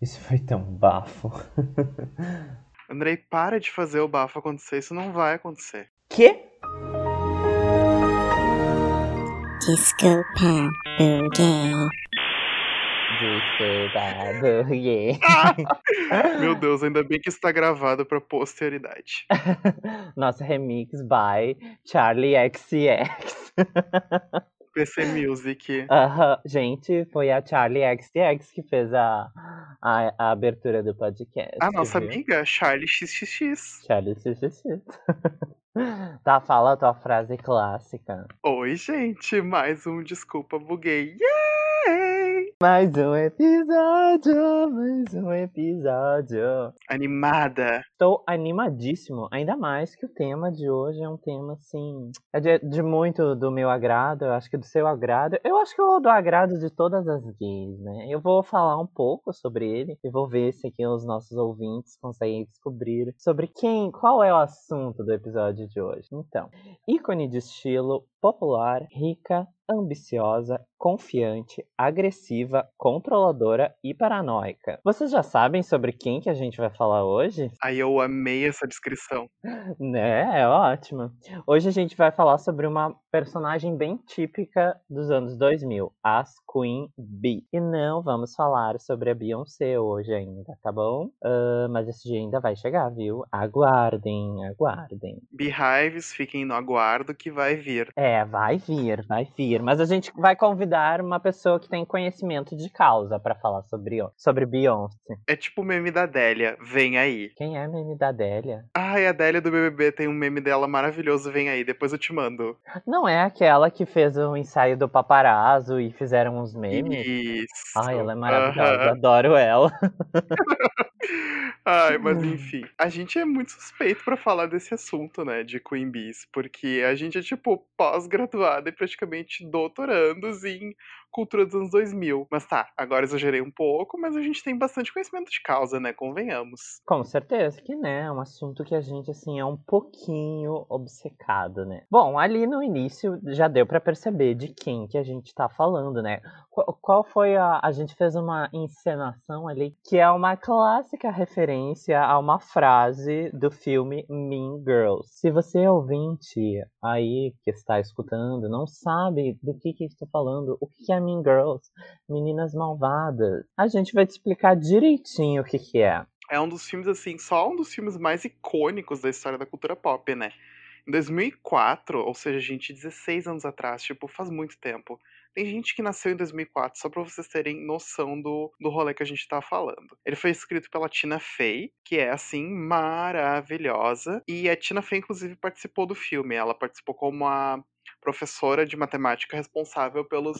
Isso foi tão bafo. Andrei, para de fazer o bafo acontecer, isso não vai acontecer. Quê? Pop Boogie. Desculpa, buguei. Meu Deus, ainda bem que isso tá gravado pra posterioridade. Nosso remix by Charlie XCX. PC Music. Aham, Gente, foi a Charlie XCX que fez a, a, a abertura do podcast. A nossa viu? amiga, Charlie XXX. Charlie XCX. Tá, fala a tua frase clássica. Oi, gente, mais um Desculpa Buguei. Yay! Mais um episódio, mais um episódio. Animada. Estou animadíssimo, ainda mais que o tema de hoje é um tema assim. É de, de muito do meu agrado, eu acho que do seu agrado. Eu acho que é do agrado de todas as gays, né? Eu vou falar um pouco sobre ele e vou ver se aqui os nossos ouvintes conseguem descobrir sobre quem, qual é o assunto do episódio de hoje. Então, ícone de estilo popular, rica, ambiciosa, confiante, agressiva, controladora e paranoica. Vocês já sabem sobre quem que a gente vai falar hoje? Aí eu amei essa descrição. Né, é ótimo. Hoje a gente vai falar sobre uma personagem bem típica dos anos 2000, as Queen Bee. E não vamos falar sobre a Beyoncé hoje ainda, tá bom? Ah, mas esse dia ainda vai chegar, viu? Aguardem, aguardem. Beehives, fiquem no aguardo que vai vir. É, vai vir, vai vir. Mas a gente vai convidar uma pessoa que tem conhecimento de causa pra falar sobre, sobre Beyoncé. É tipo o meme da Adélia, vem aí. Quem é meme da Adélia? Ai, a Adélia do BBB tem um meme dela maravilhoso, vem aí, depois eu te mando. Não é aquela que fez o ensaio do paparazzo e fizeram uns memes? Isso. Ai, ela é maravilhosa, Aham. adoro ela. Ai, mas enfim. A gente é muito suspeito pra falar desse assunto, né, de Queen Bees, porque a gente é, tipo, pós-graduada e praticamente doutorandos em cultura dos anos 2000. Mas tá, agora exagerei um pouco, mas a gente tem bastante conhecimento de causa, né, convenhamos. Com certeza que né, é um assunto que a gente assim é um pouquinho obcecado, né? Bom, ali no início já deu pra perceber de quem que a gente tá falando, né? Qual, foi a a gente fez uma encenação ali que é uma clássica referência a uma frase do filme Mean Girls. Se você ouvinte aí que está escutando não sabe do que que estou falando, o que que Mean Girls? Meninas malvadas. A gente vai te explicar direitinho o que que é. É um dos filmes, assim, só um dos filmes mais icônicos da história da cultura pop, né? Em 2004, ou seja, gente, 16 anos atrás, tipo, faz muito tempo. Tem gente que nasceu em 2004, só pra vocês terem noção do, do rolê que a gente tá falando. Ele foi escrito pela Tina Fey, que é, assim, maravilhosa. E a Tina Fey, inclusive, participou do filme. Ela participou como a professora de matemática responsável pelos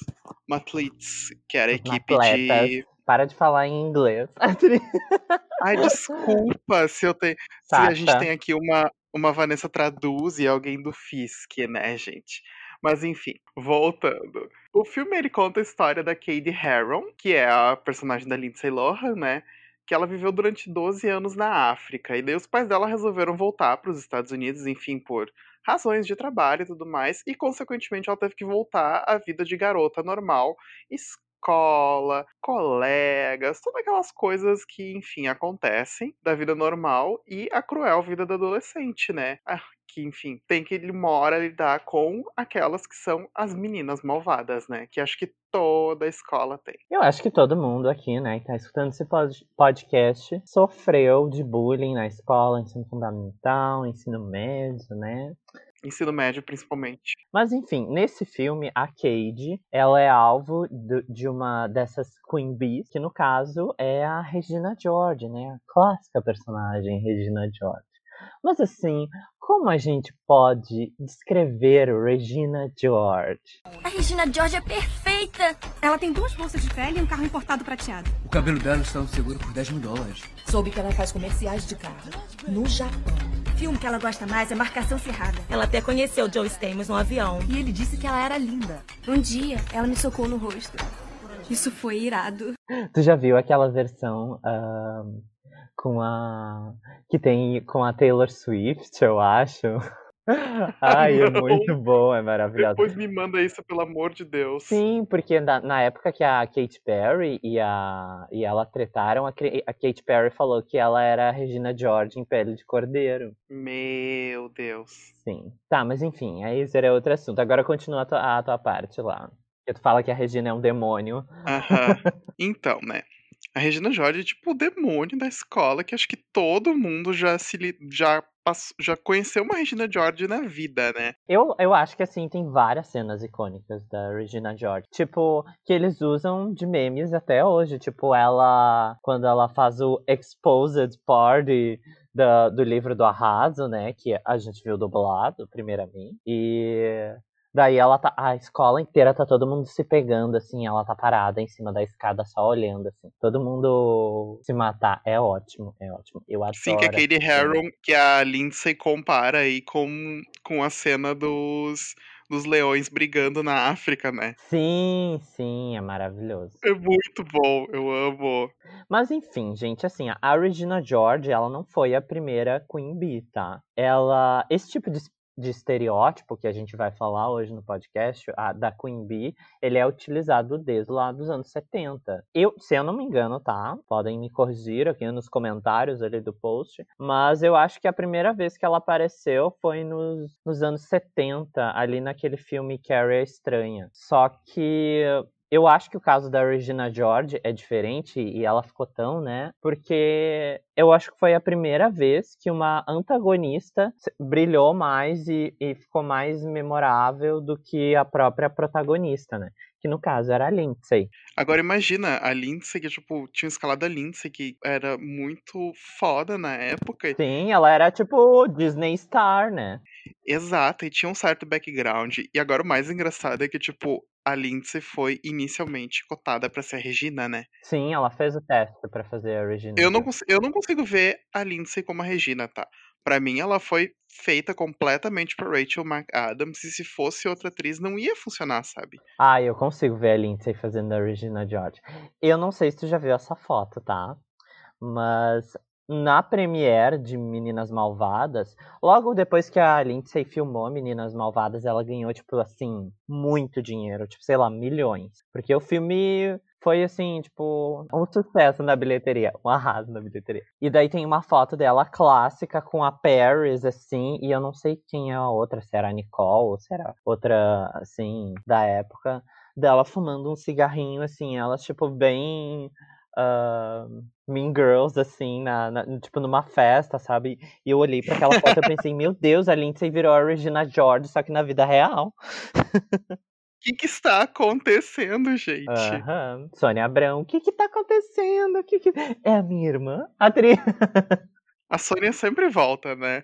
Mathletes, que era a equipe de... atletas. Para de falar em inglês. Ai, desculpa se eu tenho. Se a gente tem aqui uma, uma Vanessa Traduz e alguém do Fisk, né, gente? Mas enfim, voltando. O filme ele conta a história da Cady Harron, que é a personagem da Lindsay Lohan, né? Que ela viveu durante 12 anos na África. E daí os pais dela resolveram voltar para os Estados Unidos, enfim, por razões de trabalho e tudo mais. E, consequentemente, ela teve que voltar à vida de garota normal, escola, colegas, todas aquelas coisas que, enfim, acontecem da vida normal e a cruel vida da adolescente, né? Ah, que, enfim, tem que ele mora lidar com aquelas que são as meninas malvadas, né? Que acho que toda escola tem. Eu acho que todo mundo aqui, né, que tá escutando esse pod- podcast, sofreu de bullying na escola, ensino fundamental, ensino médio, né? Ensino médio, principalmente. Mas enfim, nesse filme, a Cade, ela é alvo de uma dessas Queen Bees, que no caso é a Regina George, né? A clássica personagem Regina George. Mas assim, como a gente pode descrever Regina George? A Regina George é perfeita. Ela tem duas bolsas de pele e um carro importado prateado. O cabelo dela está no seguro por 10 mil dólares. Soube que ela faz comerciais de carro no Japão. O filme que ela gosta mais é Marcação Cerrada. Ela até conheceu Joe Stamos no avião. E ele disse que ela era linda. Um dia, ela me socou no rosto. Isso foi irado. Tu já viu aquela versão ahn, com a. que tem com a Taylor Swift, eu acho? Ai, é muito bom, é maravilhosa. Depois me manda isso, pelo amor de Deus. Sim, porque na, na época que a Katy Perry e, a, e ela tretaram, a, a Katy Perry falou que ela era a Regina George em pele de cordeiro. Meu Deus. Sim. Tá, mas enfim, aí isso era outro assunto. Agora continua a tua, a tua parte lá. Que tu fala que a Regina é um demônio. Aham. Então, né? A Regina George é tipo o demônio da escola, que acho que todo mundo já se já já conheceu uma Regina George na vida, né? Eu, eu acho que assim, tem várias cenas icônicas da Regina George. Tipo, que eles usam de memes até hoje. Tipo, ela. Quando ela faz o Exposed Party da, do livro do Arraso, né? Que a gente viu dublado, primeiramente. E. Daí ela tá. A escola inteira tá todo mundo se pegando, assim. Ela tá parada em cima da escada só olhando, assim. Todo mundo se matar. É ótimo, é ótimo. Eu adoro. Sim, que essa Katie. Harron, que a Lindsay compara aí com, com a cena dos, dos leões brigando na África, né? Sim, sim, é maravilhoso. É muito bom, eu amo. Mas enfim, gente, assim, a Regina George, ela não foi a primeira Queen Bee, tá? Ela, esse tipo de, de estereótipo que a gente vai falar hoje no podcast, a, da Queen Bee, ele é utilizado desde lá dos anos 70. Eu, se eu não me engano, tá? Podem me corrigir aqui nos comentários ali do post, mas eu acho que a primeira vez que ela apareceu foi nos, nos anos 70, ali naquele filme Carrie a Estranha. Só que eu acho que o caso da Regina George é diferente e ela ficou tão, né? Porque eu acho que foi a primeira vez que uma antagonista brilhou mais e, e ficou mais memorável do que a própria protagonista, né? Que no caso era a Lindsay. Agora imagina, a Lindsay, que tipo, tinha escalado a Lindsay, que era muito foda na época. Sim, ela era tipo Disney Star, né? Exato, e tinha um certo background. E agora o mais engraçado é que, tipo, a Lindsay foi inicialmente cotada pra ser a Regina, né? Sim, ela fez o teste pra fazer a Regina. Eu não, eu não consigo ver a Lindsay como a Regina, tá? Pra mim, ela foi feita completamente pra Rachel McAdams, e se fosse outra atriz, não ia funcionar, sabe? Ah, eu consigo ver a Lindsay fazendo a Regina George. Eu não sei se tu já viu essa foto, tá? Mas na premiere de Meninas Malvadas, logo depois que a Lindsay filmou Meninas Malvadas, ela ganhou, tipo, assim, muito dinheiro, tipo, sei lá, milhões. Porque o filme foi, assim, tipo, um sucesso na bilheteria, um arraso na bilheteria. E daí tem uma foto dela clássica com a Paris, assim, e eu não sei quem é a outra, se era a Nicole ou se era outra, assim, da época, dela fumando um cigarrinho, assim, ela, tipo, bem ah, Mean Girls, assim, na, na- tipo, numa festa, sabe? E eu olhei pra aquela foto e pensei, meu Deus, a Lindsay virou a Regina George, só que na vida real. O que, que está acontecendo, gente? Aham. Sônia Abrão, o que que tá acontecendo? Que que... É a minha irmã? Atriz. A Sônia sempre volta, né?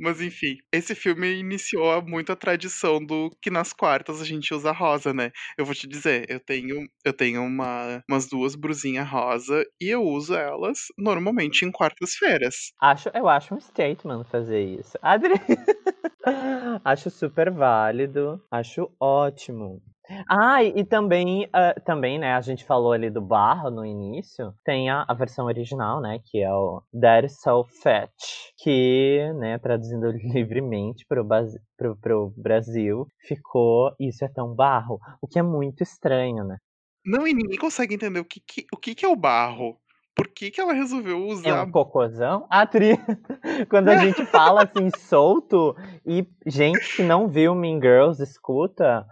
Mas enfim, esse filme iniciou muito a tradição do que nas quartas a gente usa rosa, né? Eu vou te dizer, eu tenho, eu tenho uma, umas duas brusinhas rosa e eu uso elas normalmente em quartas-feiras. Acho, eu acho um statement fazer isso. Adri... acho super válido. Acho ótimo. Ah, e, e também, ah, também, né, a gente falou ali do Barro no início, tem a, a versão original, né, que é o That is So Fetch, que, né, traduzindo livremente pro, pro, pro Brasil, ficou Isso é tão barro, o que é muito estranho, né. Não, e ninguém consegue entender o que, que- o que, que é o barro. Por que, que ela resolveu É usar um cocôzão? A tri... Quando a gente fala assim solto e gente que não viu Mean Girls escuta,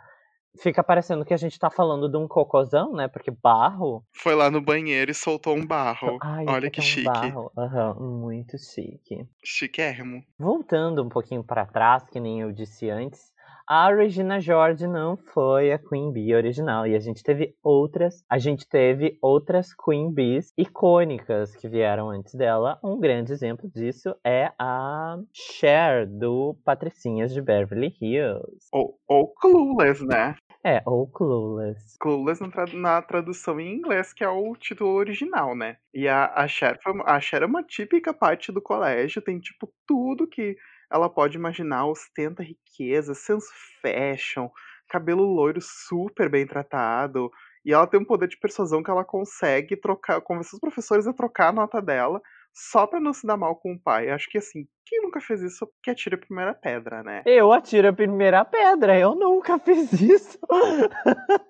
fica parecendo que a gente tá falando de um cocôzão, né? Porque barro. Foi lá no banheiro e soltou um barro. Ai, Olha que é um chique. barro. Aham, muito chique. Chiquérrimo. Voltando um pouquinho pra trás, que nem eu disse antes, a Regina George não foi a Queen Bee original e a gente teve outras, a gente teve outras Queen Bees icônicas que vieram antes dela. Um grande exemplo disso é a Cher do Patricinhas de Beverly Hills. Ou, ou Clueless, né? É, ou Clueless. Clueless na, tra- na tradução em inglês, que é o título original, né? E a, a, Cher, foi, a Cher é uma típica parte do colégio, tem, tipo, tudo que ela pode imaginar, ostenta riqueza, sense fashion, cabelo loiro super bem tratado, e ela tem um poder de persuasão que ela consegue trocar, convencer os professores a trocar a nota dela só pra não se dar mal com o pai. Acho que assim, quem nunca fez isso que atira a primeira pedra, né? Eu atiro a primeira pedra, eu nunca fiz isso.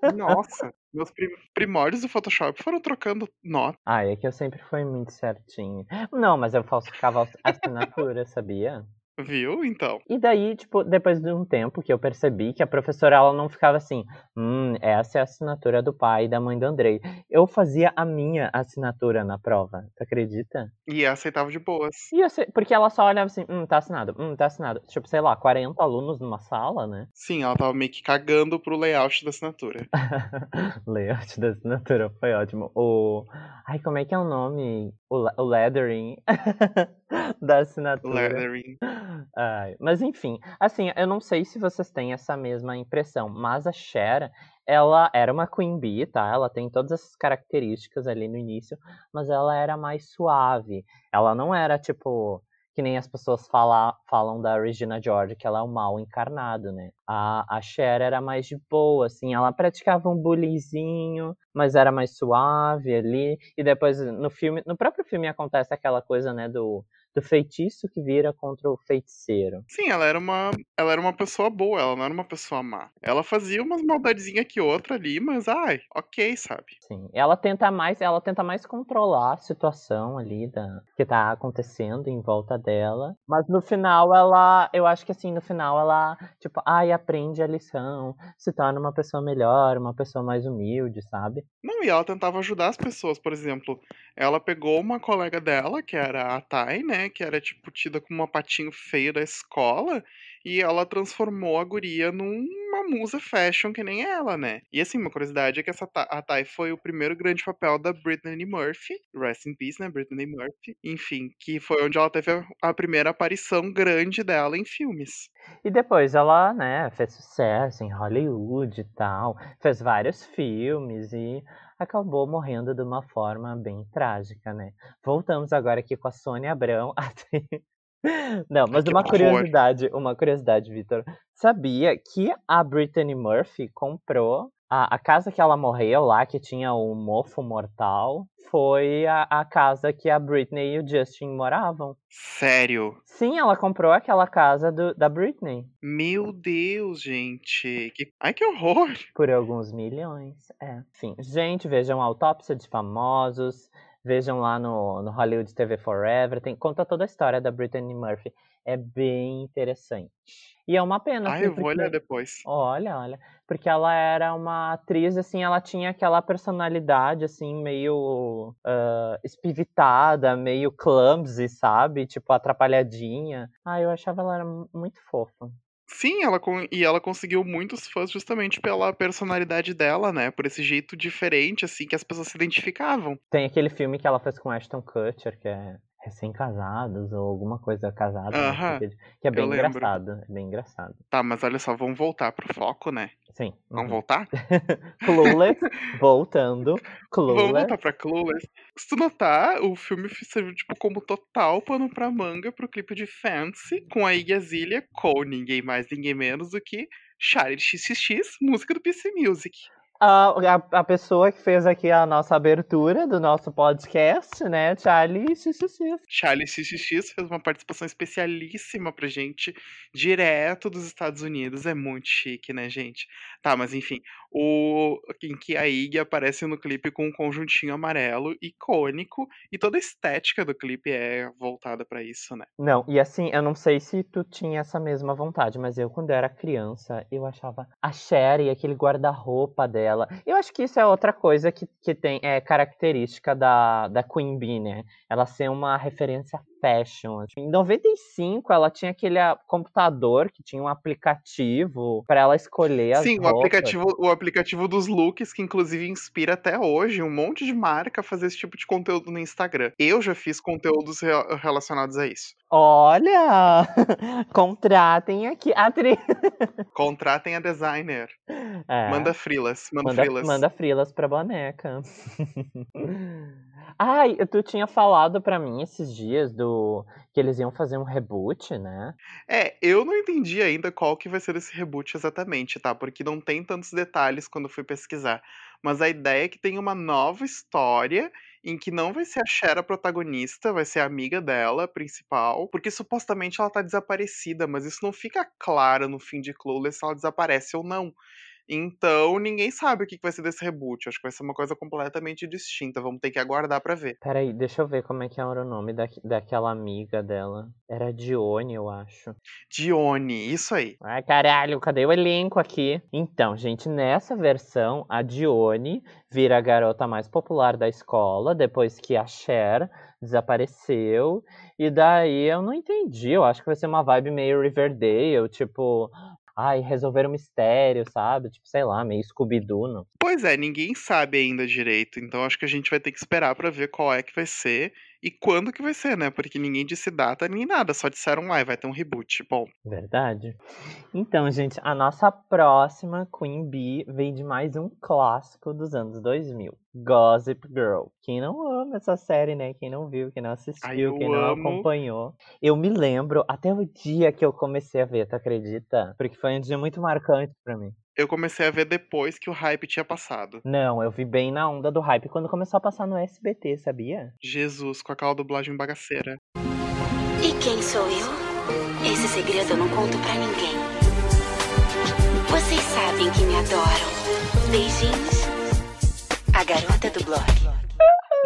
Nossa, meus prim- primórdios do Photoshop foram trocando nota. Ah, é que eu sempre fui muito certinho. Não, mas eu falsificava a assinatura, sabia? Viu? Então. E daí, tipo, depois de um tempo que eu percebi que a professora ela não ficava assim, hum, essa é a assinatura do pai e da mãe do Andrei. Eu fazia a minha assinatura na prova, tu acredita? E aceitava de boas. E eu porque ela só olhava assim, hum, tá assinado, hum, tá assinado. Tipo, sei lá, 40 alunos numa sala, né? Sim, ela tava meio que cagando pro layout da assinatura. Layout da assinatura foi ótimo. O. Ai, como é que é o nome? O, o lettering da assinatura. Leathering. Ai, mas enfim, assim, eu não sei se vocês têm essa mesma impressão, mas a Cher, ela era uma Queen Bee, tá? Ela tem todas essas características ali no início, mas ela era mais suave. Ela não era tipo que nem as pessoas fala, falam da Regina George, que ela é o mal encarnado, né? A, a Cher era mais de boa, assim, ela praticava um bullyingzinho, mas era mais suave ali. E depois no filme, no próprio filme acontece aquela coisa, né, do do feitiço que vira contra o feiticeiro. Sim, ela era uma. Ela era uma pessoa boa, ela não era uma pessoa má. Ela fazia umas maldadezinhas que outra ali, mas ai, ok, sabe? Sim. Ela tenta mais, ela tenta mais controlar a situação ali da que tá acontecendo em volta dela, mas no final ela, eu acho que assim, no final ela, tipo, ai, aprende a lição, se torna uma pessoa melhor, uma pessoa mais humilde, sabe? Não, e ela tentava ajudar as pessoas, por exemplo, ela pegou uma colega dela, que era a Thay, né, que era tipo tida como uma patinho feia da escola, e ela transformou a guria numa musa fashion que nem ela, né? E assim, uma curiosidade é que essa a Thay foi o primeiro grande papel da Brittany Murphy, rest in peace, né, Brittany Murphy, enfim, que foi onde ela teve a primeira aparição grande dela em filmes. E depois ela, né, fez sucesso em Hollywood e tal, fez vários filmes e acabou morrendo de uma forma bem trágica, né? Voltamos agora aqui com a Sônia Abrão. Não, mas que uma horror. curiosidade, uma curiosidade, Vitor. Sabia que a Brittany Murphy comprou a, a casa que ela morreu lá, que tinha o mofo mortal, foi a, a casa que a Britney e o Justin moravam. Sério? Sim, ela comprou aquela casa do, da Britney. Meu Deus, gente. Que... Ai, que horror! Por alguns milhões, é. Enfim, gente, vejam a autópsia de famosos, vejam lá no, no Hollywood TV Forever, tem, conta toda a história da Brittany Murphy. É bem interessante. E é uma pena. Assim, eu vou olhar depois. Olha, olha. Porque ela era uma atriz, assim, ela tinha aquela personalidade, assim, meio ah, espivitada, meio clumsy, sabe? Tipo, atrapalhadinha. Ah, eu achava ela muito fofa. Sim, ela e ela conseguiu muitos fãs justamente pela personalidade dela, né? Por esse jeito diferente, assim, que as pessoas se identificavam. Tem aquele filme que ela fez com Ashton Kutcher, que é Recém-Casados, ou alguma coisa casada, né? Aham, que, que é bem eu lembro. engraçado. É bem engraçado. Tá, mas olha só, vamos voltar pro foco, né? Sim. Vamos uhum. voltar? Clueless, voltando. Vamos Clueless. voltar pra Clueless. Se tu notar, o filme serviu, tipo, como total pano pra manga pro clipe de Fancy, com a Iggy Azalea com ninguém mais, ninguém menos do que Charlie XXX, música do PC Music. A, a, a pessoa que fez aqui a nossa abertura do nosso podcast, né? Charlie XXX. Charlie XXX fez uma participação especialíssima pra gente, direto dos Estados Unidos. É muito chique, né, gente? Tá, mas enfim, o em que a Iggy aparece no clipe com um conjuntinho amarelo icônico e toda a estética do clipe é voltada pra isso, né? Não, e assim, eu não sei se tu tinha essa mesma vontade, mas eu, quando era criança, eu achava a Cher e aquele guarda-roupa dela. Eu acho que isso é outra coisa que, que tem, é característica da, da Queen Bee, né? Ela ser uma referência fashion. Em 95, ela tinha aquele computador que tinha um aplicativo pra ela escolher as Sim, o roupas. aplicativo, o aplicativo dos looks, que inclusive inspira até hoje um monte de marca a fazer esse tipo de conteúdo no Instagram. Eu já fiz conteúdos re- relacionados a isso. Olha! Contratem aqui. Atri... Contratem a designer. É. Manda frilas, manda, Manda, frilas. manda frilas pra boneca. Ai, tu tinha falado pra mim esses dias do que eles iam fazer um reboot, né? É, eu não entendi ainda qual que vai ser esse reboot exatamente, tá? Porque não tem tantos detalhes quando fui pesquisar. Mas a ideia é que tem uma nova história em que não vai ser a Cher a protagonista, vai ser a amiga dela, a principal, porque supostamente ela tá desaparecida, mas isso não fica claro no fim de Clueless se ela desaparece ou não. Então, ninguém sabe o que vai ser desse reboot. Acho que vai ser uma coisa completamente distinta. Vamos ter que aguardar pra ver. Peraí, deixa eu ver como é que era o nome da, daquela amiga dela. Era Dione, eu acho. Dione, isso aí. Ai, caralho, cadê o elenco aqui? Então, gente, nessa versão, a Dione vira a garota mais popular da escola, depois que a Cher desapareceu. E daí eu não entendi. Eu acho que vai ser uma vibe meio Riverdale, tipo, ai, resolver o mistério, sabe? Tipo, sei lá, meio Scooby-Doo, não. Pois é, ninguém sabe ainda direito. Então, acho que a gente vai ter que esperar pra ver qual é que vai ser e quando que vai ser, né? Porque ninguém disse data nem nada, só disseram lá, vai ter um reboot. Bom, Verdade. Então, gente, a nossa próxima Queen Bee vem de mais um clássico dos anos 2000. Gossip Girl. Quem não ama essa série, né? Quem não viu, quem não assistiu, Ai, quem não amo. acompanhou. Eu me lembro até o dia que eu comecei a ver, tu acredita? Porque foi um dia muito marcante pra mim. Eu comecei a ver depois que o hype tinha passado. Não, eu vi bem na onda do hype quando começou a passar no SBT, sabia? Jesus, com aquela dublagem bagaceira. E quem sou eu? Esse segredo eu não conto pra ninguém. Vocês sabem que me adoram. Beijinhos. A garota do blog.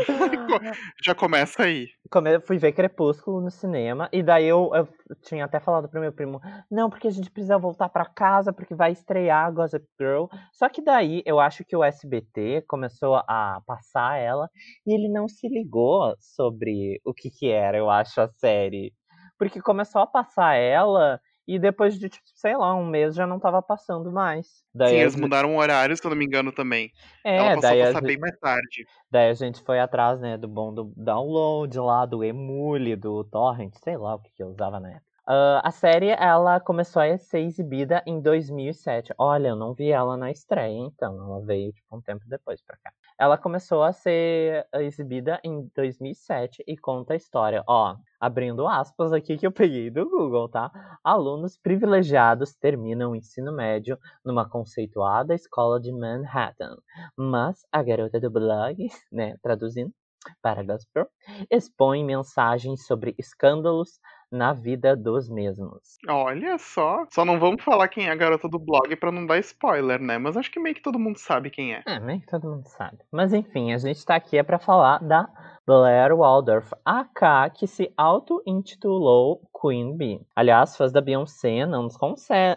Já começa aí. Come- fui ver Crepúsculo no cinema e daí eu, eu tinha até falado pro meu primo, não, porque a gente precisa voltar pra casa porque vai estrear Gossip Girl. Só que daí eu acho que o SBT começou a passar ela e ele não se ligou sobre o que que era, eu acho, a série. Porque começou a passar ela e depois de, tipo, sei lá, um mês já não tava passando mais. Daí Sim, eles gente- mudaram o horário, se eu não me engano, também. é, Ela passou daí a passar gente- bem mais tarde. Daí a gente foi atrás, né, do bom do download lá, do Emule, do Torrent, sei lá o que, que eu usava na época. Ah, a série, ela começou a ser exibida em 2007. Olha, eu não vi ela na estreia, então. Ela veio, tipo, um tempo depois pra cá. Ela começou a ser exibida em 2007 e conta a história. Ó, abrindo aspas aqui que eu peguei do Google, tá? Alunos privilegiados terminam o ensino médio numa conceituada escola de Manhattan. Mas a garota do blog, né, traduzindo para Gospel, expõe mensagens sobre escândalos na vida dos mesmos. Olha só. Só não vamos falar quem é a garota do blog pra não dar spoiler, né? Mas acho que meio que todo mundo sabe quem é. É, meio que todo mundo sabe. Mas enfim, a gente tá aqui é pra falar da Blair Waldorf, a K que se auto-intitulou Queen Bee. Aliás, fãs da Beyoncé, não nos,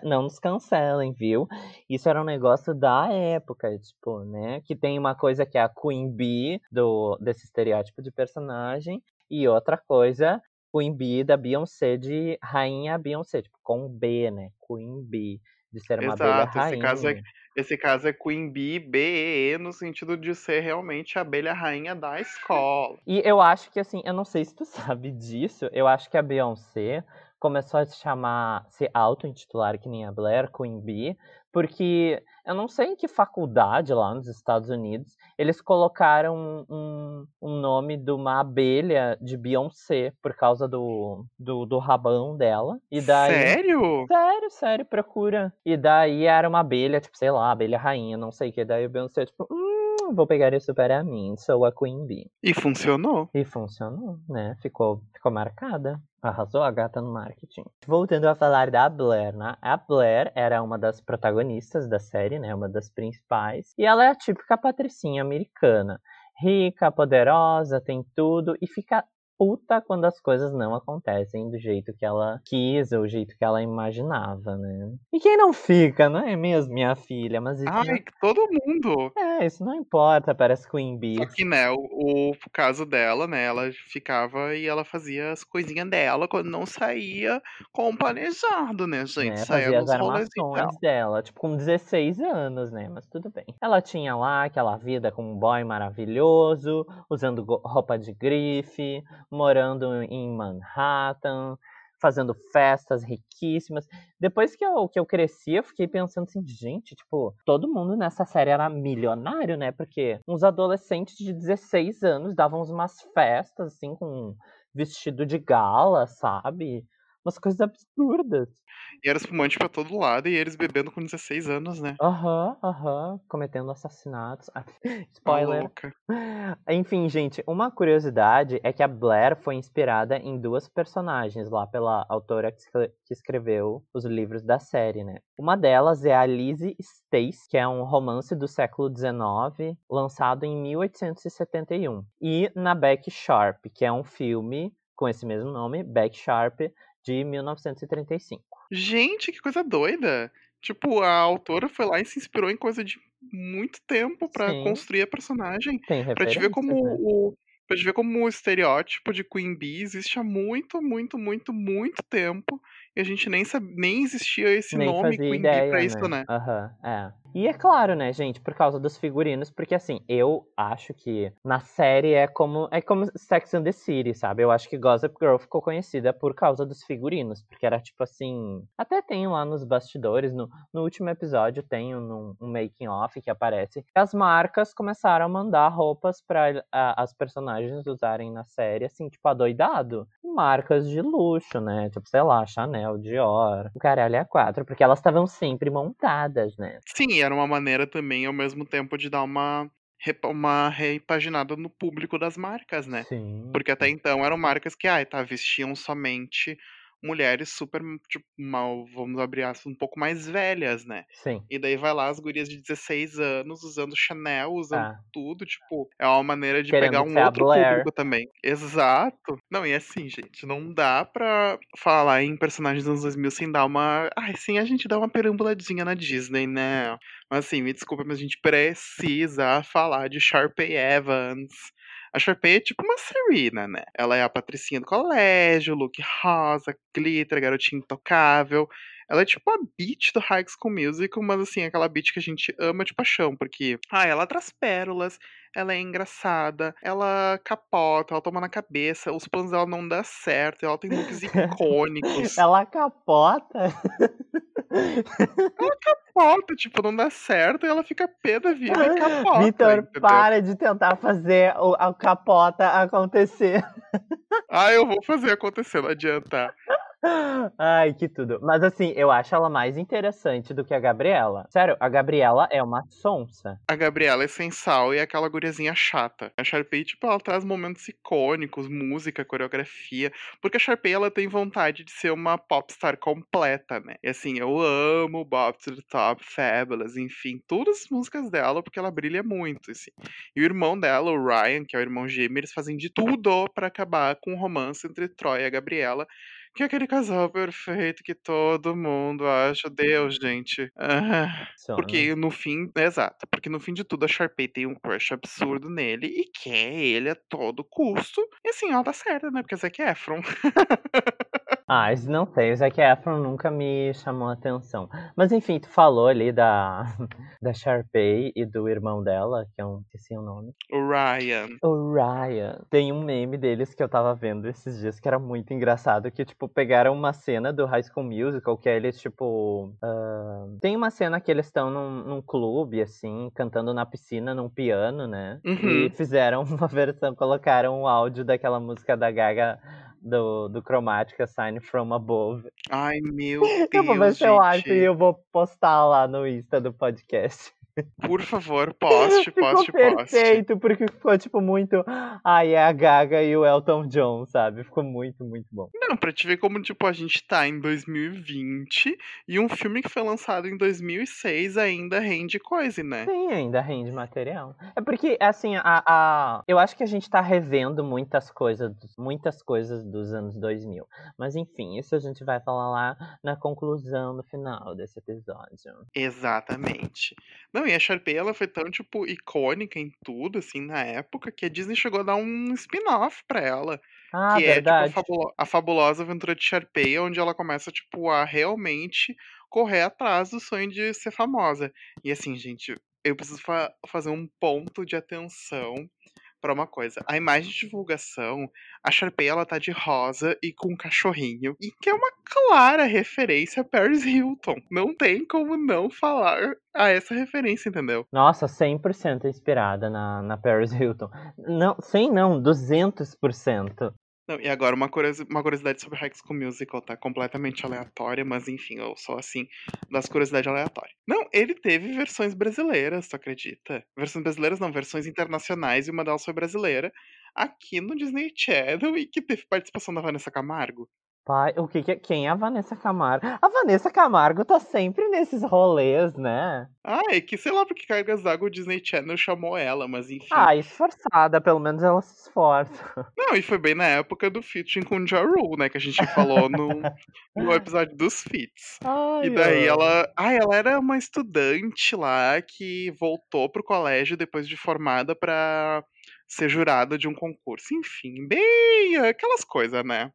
não nos cancelem, viu? Isso era um negócio da época, tipo, né? Que tem uma coisa que é a Queen Bee, do, desse estereótipo de personagem, e outra coisa, Queen Bee da Beyoncé, de Rainha Beyoncé, tipo, com B, né? Queen Bee, de ser uma abelha Exato, esse rainha. caso é- Esse caso é Queen Bee, B-E-E, no sentido de ser realmente a abelha rainha da escola. E eu acho que, assim, eu não sei se tu sabe disso, eu acho que a Beyoncé começou a se chamar, se auto-intitular que nem a Blair, Queen Bee, porque eu não sei em que faculdade lá nos Estados Unidos eles colocaram um, um nome de uma abelha de Beyoncé por causa do, do, do rabão dela. E daí. Sério? Sério, sério, procura. E daí era uma abelha, tipo, sei lá, abelha rainha, não sei o que. Daí o Beyoncé, tipo, hum, vou pegar isso para mim, sou a Queen Bee. E funcionou. E funcionou, né? Ficou, ficou marcada. Arrasou a gata no marketing. Voltando a falar da Blair, né? A Blair era uma das protagonistas da série, né? Uma das principais. E ela é a típica patricinha americana. Rica, poderosa, tem tudo e fica puta quando as coisas não acontecem do jeito que ela quis ou o jeito que ela imaginava, né? E quem não fica, não é mesmo, minha filha? Mas isso Ai, todo mundo. não... É, isso não importa, parece Queen Bee. Só que, né, o, o caso dela, né, ela ficava e ela fazia as coisinhas dela quando não saía com o planejado, né, gente? né, Saía fazia as armações dela, tipo, com 16 anos, né? Mas tudo bem. Ela tinha lá aquela vida com um boy maravilhoso, usando roupa de grife, morando em Manhattan, fazendo festas riquíssimas. Depois que eu, que eu cresci, eu fiquei pensando assim, gente, tipo, todo mundo nessa série era milionário, né? Porque uns adolescentes de 16 anos davam umas festas, assim, com vestido de gala, sabe? Umas coisas absurdas. E era espumante pra todo lado e eles bebendo com 16 anos, né? Aham, aham, cometendo assassinatos. Tá Spoiler. Enfim, gente, uma curiosidade é que a Blair foi inspirada em duas personagens lá pela autora que escreveu os livros da série, né? Uma delas é a Lizzie Stace, que é um romance do século XIX, lançado em 1871. E na Beck Sharp, que é um filme com esse mesmo nome, Beck Sharp, de 1935. Gente, que coisa doida. Tipo, a autora foi lá e se inspirou em coisa de muito tempo pra Sim. construir a personagem. Tem Pra te ver como né? o. Pra te ver como o estereótipo de Queen Bee existe há muito, muito, muito, muito tempo. E a gente nem sabia, nem existia esse Nem nome Queen Bee ideia, pra isso, né? né? Aham, é. E é claro, né, gente, por causa dos figurinos, porque assim, eu acho que na série é como é como Sex and the City, sabe? Eu acho que Gossip Girl ficou conhecida por causa dos figurinos, porque era tipo assim, até tem lá nos bastidores, no, no último episódio tem um, um making off que aparece, que as marcas começaram a mandar roupas para as personagens usarem na série, assim, tipo adoidado. Marcas de luxo, né? Tipo, sei lá, Chanel, Dior, o caralho é a quatro, porque elas estavam sempre montadas, né? Sim, era uma maneira também, ao mesmo tempo, de dar uma, uma repaginada no público das marcas, né? Sim. Porque até então eram marcas que, ai, tá, vestiam somente mulheres super, tipo, mal, vamos abrir aspas, um pouco mais velhas, né? Sim. E daí vai lá as gurias de 16 anos usando Chanel, usando Ah. tudo, tipo, é uma maneira de Querendo pegar um outro público também. Exato. Não, e assim, gente, não dá pra falar em personagens dos anos 2000 sem dar uma. Ai, sim, a gente dá uma perambuladinha na Disney, né? Mas assim, me desculpa, mas a gente precisa falar de Sharpay Evans. A Sharpay é tipo uma Serena, né? Ela é a patricinha do colégio, look rosa, glitter, garotinha intocável. Ela é tipo a beat do High School Musical, mas assim, aquela beat que a gente ama de paixão, porque, ah, ela traz pérolas, ela é engraçada, ela capota, ela toma na cabeça, os planos dela não dão certo, ela tem looks icônicos. Ela capota. Capota, tipo, não dá certo e ela fica pé da vida e capota. Vitor, para de tentar fazer o, a capota acontecer. Ah, eu vou fazer acontecer, não adianta. Ai, que tudo. Mas assim, eu acho ela mais interessante do que a Gabriela. Sério, a Gabriela é uma sonsa. A Gabriela é sem sal e é aquela guriazinha chata. A Sharpay, tipo, ela traz momentos icônicos, música, coreografia. Porque a Sharpay, ela tem vontade de ser uma popstar completa, né? E assim, eu amo Bob to the Top, Fabulous, enfim, todas as músicas dela, porque ela brilha muito, assim. E o irmão dela, o Ryan, que é o irmão gêmeo, eles fazem de tudo pra acabar com o romance entre Troy e a Gabriela. Que é aquele casal perfeito que todo mundo acha. Deus, gente. Ah. Porque no fim, exato, porque no fim de tudo a Sharpay tem um crush absurdo nele e quer ele a todo custo. E assim, ela tá certa, né? Porque Zac Efron. Ah, não sei, o Zac Efron nunca me chamou a atenção. Mas enfim, tu falou ali da, da Sharpay e do irmão dela, que é um, esqueci o nome. O Ryan. O Ryan. Tem um meme deles que eu tava vendo esses dias que era muito engraçado, que, tipo, pegaram uma cena do High School Musical, que é eles, tipo... ah, Tem uma cena que eles estão num, num clube, assim, cantando na piscina, num piano, né? E Uhum. fizeram uma versão, colocaram o áudio daquela música da Gaga do, do Chromatica, Sign From Above. Ai, meu Deus. eu vou ver se eu acho e eu vou postar lá no Insta do podcast. Por favor, poste, ficou poste, poste. perfeito, porque ficou, tipo, muito. Ai, é a Gaga e o Elton John, sabe? Ficou muito, muito bom. Não, pra te ver como, tipo, a gente tá em 2020 e um filme que foi lançado em 2006 ainda rende coisa, né? Sim, ainda rende material. É porque, assim, a, a, eu acho que a gente tá revendo muitas coisas, muitas coisas dos anos 2000. Mas, enfim, isso a gente vai falar lá na conclusão, no final desse episódio. Exatamente. Não, e a Sharpay, ela foi tão, tipo, icônica em tudo, assim, na época, que a Disney chegou a dar um spin-off pra ela. Ah, que verdade. é, tipo, a, fabulo- a fabulosa aventura de Sharpay, onde ela começa, tipo, a realmente correr atrás do sonho de ser famosa. E assim, gente, eu preciso fa- fazer um ponto de atenção pra uma coisa. A imagem de divulgação, a Sharpay, ela tá de rosa e com um cachorrinho, e que é uma clara referência a Paris Hilton. Não tem como não falar a essa referência, entendeu? Nossa, 100% inspirada na, na Paris Hilton. Não, 100 não, 200%. Não, e agora uma, curiosi- uma curiosidade sobre High School Musical, tá? Completamente aleatória, mas enfim, eu sou assim, das curiosidades aleatórias. Não, ele teve versões brasileiras, tu acredita? Versões brasileiras não, versões internacionais, e uma delas foi brasileira, aqui no Disney Channel, e que teve participação da Vanessa Camargo. Pai, o que que é? Quem é a Vanessa Camargo? A Vanessa Camargo tá sempre nesses rolês, né? Ah, é que sei lá porque cargas d'água o Disney Channel chamou ela, mas enfim. Ah, esforçada, pelo menos ela se esforça. Não, e foi bem na época do featuring com o Ja Rule, né? Que a gente falou no, no episódio dos feats. Ai, E daí ela. Ah, ela era uma estudante lá que voltou pro colégio depois de formada pra ser jurada de um concurso. Enfim, bem aquelas coisas, né?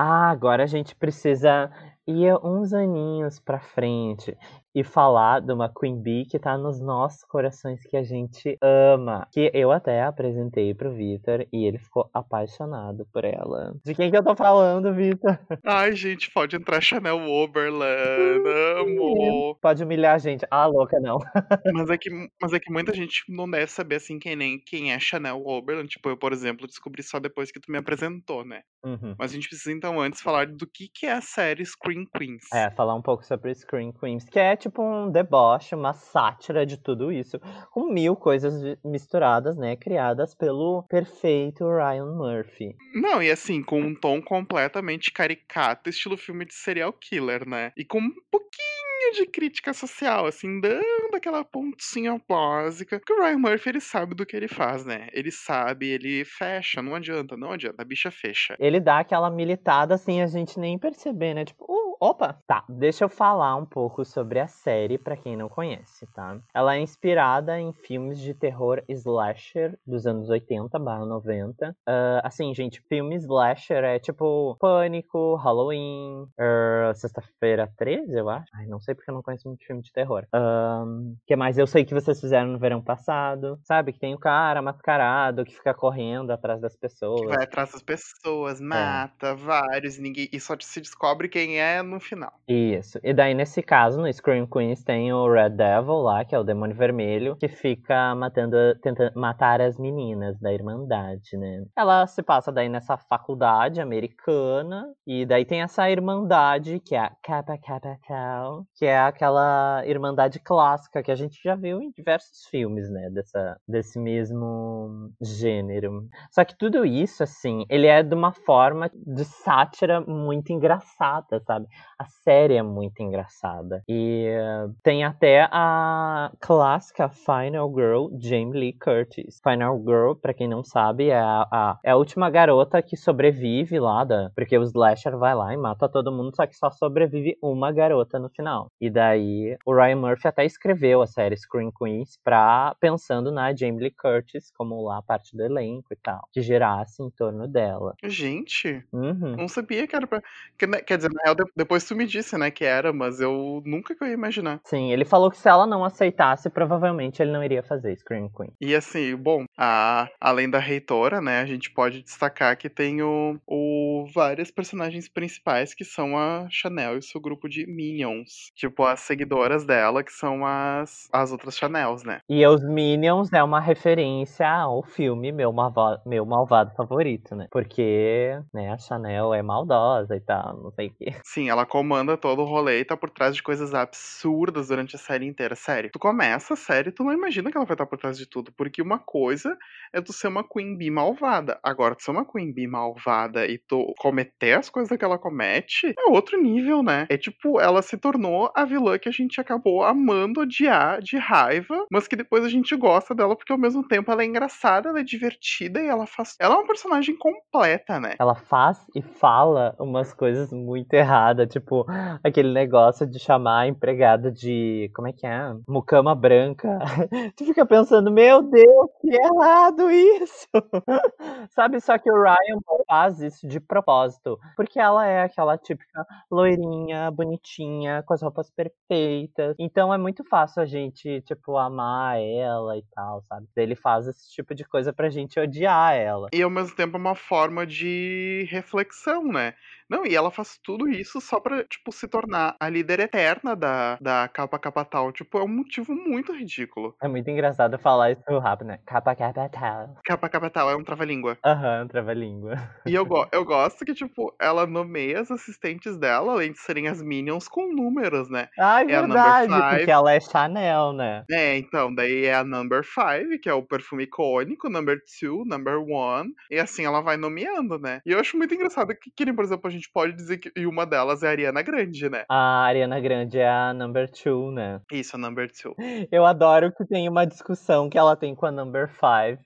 Ah, agora a gente precisa ir uns aninhos pra frente e falar de uma Queen Bee que tá nos nossos corações que a gente ama. Que eu até apresentei pro Vitor e ele ficou apaixonado por ela. De quem que eu tô falando, Vitor? Ai, gente, pode entrar Chanel Oberland. Amo. Pode humilhar a gente. Ah, louca, não. Mas é, que, mas é que muita gente não deve saber assim quem nem quem é Chanel Oberland. Tipo, eu, por exemplo, descobri só depois que tu me apresentou, né? Uhum. Mas a gente precisa então antes falar do que, que é a série Scream Queens. É, falar um pouco sobre Scream Queens, que é tipo um deboche, uma sátira de tudo isso, com mil coisas misturadas, né, criadas pelo perfeito Ryan Murphy. Não, e assim, com um tom completamente caricato, estilo filme de serial killer, né? E com um pouquinho de crítica social, assim, dando aquela pontinha básica. Porque o Ryan Murphy, ele sabe do que ele faz, né? Ele sabe, ele fecha, não adianta, não adianta, a bicha fecha. Ele dá aquela militada assim, a gente nem perceber, né? Tipo, uh, opa! Tá, deixa eu falar um pouco sobre a série pra quem não conhece, tá? Ela é inspirada em filmes de terror slasher dos anos 80 barra 90. Ah, assim, gente, filme slasher é tipo Pânico, Halloween, ah, Sexta-feira 13, eu acho. Ai, não sei porque eu não conheço muito filme de terror. O que mais? Eu sei que vocês fizeram no verão passado, sabe? Que tem o cara mascarado que fica correndo atrás das pessoas. Que vai atrás das pessoas, mata vários, e ninguém. E só se descobre quem é no final. Isso. E daí, nesse caso, no Scream Queens tem o Red Devil lá, que é o demônio vermelho, que fica matando, tentando matar as meninas da Irmandade, né? Ela se passa daí nessa faculdade americana, e daí tem essa Irmandade, que é a Kappa Kappa Tau, que é aquela Irmandade clássica que a gente já viu em diversos filmes, né? Dessa, desse mesmo gênero. Só que tudo isso, assim, ele é de uma forma de sátira muito engraçada, sabe? A série é muito engraçada. E eh, tem até a clássica Final Girl, Jamie Lee Curtis. Final Girl, pra quem não sabe, é a, a- é a última garota que sobrevive lá, da, porque o Slasher vai lá e mata todo mundo, só que só sobrevive uma garota no final. E daí o Ryan Murphy até escreveu a série Scream Queens pra, pensando na Jamie Lee Curtis como lá parte do elenco e tal, que girasse em torno dela. Gente, Uhum. não sabia que era pra. que, quer dizer, na real, de- depois tu me disse, né, que era, mas eu nunca que eu ia imaginar. Sim, ele falou que se ela não aceitasse, provavelmente ele não iria fazer Scream Queen. E assim, bom, a, além da reitora, né, a gente pode destacar que tem o, o várias personagens principais que são a Chanel e seu grupo de Minions. Tipo, as seguidoras dela, que são as, as outras Chanels, né? E os Minions é uma referência ao filme Meu, Malva- Meu Malvado Favorito, né? Porque, né, a Chanel é maldosa e tal, não sei o quê. Sim, ela comanda todo o rolê e tá por trás de coisas absurdas durante a série inteira. Sério, tu começa a série, tu não imagina que ela vai estar por trás de tudo. Porque uma coisa é tu ser uma Queen Bee malvada. Agora, tu ser uma Queen Bee malvada e tu cometer as coisas que ela comete, é outro nível, né? É tipo, ela se tornou a vilã que a gente acabou amando, odiar, de raiva, mas que depois a gente gosta dela porque ao mesmo tempo ela é engraçada, ela é divertida e ela faz. Ela é uma personagem completa, né? Ela faz e fala umas coisas muito erradas, tipo aquele negócio de chamar a empregada de. Como é que é? Mucama branca. tu fica pensando, meu Deus, que errado isso! Sabe, só que o Ryan faz isso de propósito, porque ela é aquela típica loirinha, bonitinha, com as roupas perfeitas. Então é muito fácil a gente, tipo, amar ela e tal, sabe? Ele faz esse tipo de coisa pra gente odiar ela. E ao mesmo tempo é uma forma de reflexão, né? Não, e ela faz tudo isso só pra, tipo, se tornar a líder eterna da, da capa capa tal. Tipo, é um motivo muito ridículo. É muito engraçado falar isso rápido, né? Capa, capa, tal. Capa capa tal é um trava-língua. Aham, trava-língua. E eu, go eu gosto que, tipo, ela nomeia as assistentes dela, além de serem as Minions, com números, né? Ah, é verdade, porque ela é Chanel, né? É, então, daí é a number 5, que é o perfume icônico, number 2, number 1, e assim ela vai nomeando, né? E eu acho muito engraçado que, que por exemplo, a gente pode dizer que e uma delas é a Ariana Grande, né? A Ariana Grande é a number two, né? Isso, a number 2. Eu adoro que tem uma discussão que ela tem com a number five.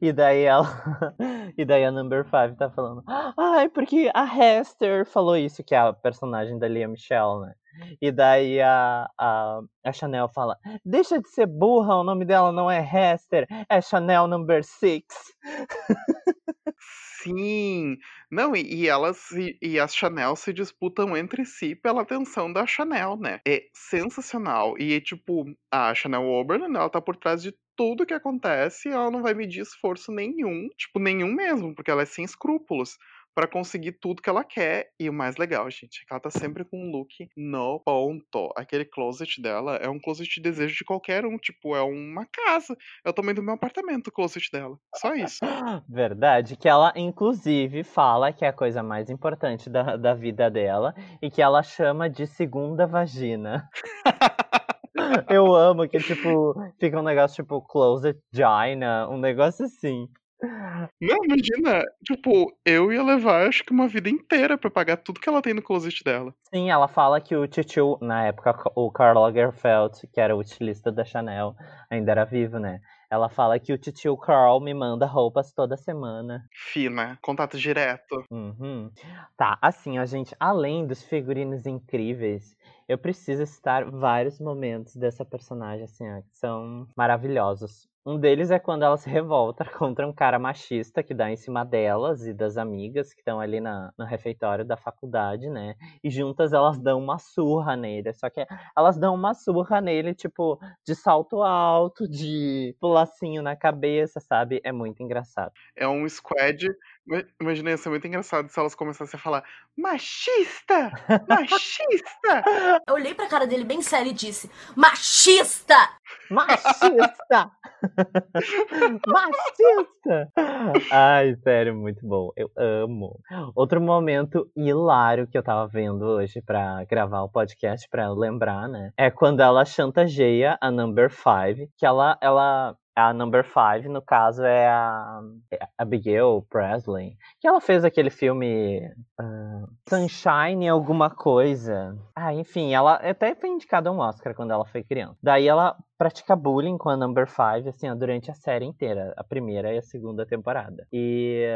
E daí ela. e daí a number five tá falando. Ai, porque a Hester falou isso, que é a personagem da Lia Michelle, né? E daí a, a, a Chanel fala: Deixa de ser burra, o nome dela não é Hester, é Chanel number six. Sim! Não, e, e elas e as Chanel se disputam entre si pela atenção da Chanel, né? É sensacional. E, tipo, a Chanel Oberlin, ela tá por trás de tudo que acontece ela não vai medir esforço nenhum, tipo, nenhum mesmo, porque ela é sem escrúpulos pra conseguir tudo que ela quer. E o mais legal, gente, é que ela tá sempre com um look no ponto. Aquele closet dela é um closet de desejo de qualquer um, tipo, é uma casa. É o tamanho do meu apartamento, o closet dela. Só isso. Verdade, que ela inclusive fala que é a coisa mais importante da, da vida dela e que ela chama de segunda vagina. Eu amo que, tipo, fica um negócio tipo closet vagina, um negócio assim. Não, imagina, tipo, eu ia levar acho que uma vida inteira pra pagar tudo que ela tem no closet dela. Sim, ela fala que o tio, na época, o Karl Lagerfeld, que era o estilista da Chanel, ainda era vivo, né? Ela fala que o tio Carl me manda roupas toda semana. Fina, contato direto. Uhum. Tá, assim, a gente, além dos figurinos incríveis, eu preciso citar vários momentos dessa personagem, assim, ó, que são maravilhosos. Um deles é quando ela se revolta contra um cara machista que dá em cima delas e das amigas que estão ali na, no refeitório da faculdade, né? E juntas elas dão uma surra nele. Só que elas dão uma surra nele, tipo, de salto alto, de pulacinho na cabeça, sabe? É muito engraçado. É um squad. Ima- Imagina, ia ser muito engraçado se elas começassem a falar machista! Machista! Eu olhei pra cara dele bem sério e disse: Machista! Machista! Machista! Ai, sério, muito bom. Eu amo. Outro momento hilário que eu tava vendo hoje pra gravar o podcast, pra lembrar, né? É quando ela chantageia a Number 5, que ela, ela a Number 5, no caso, é a é Abigail Presley, que ela fez aquele filme ah, Sunshine alguma coisa. Ah, enfim, ela até foi indicada um Oscar quando ela foi criança. Daí ela pratica bullying com a Number 5, assim, durante a série inteira, a primeira e a segunda temporada. E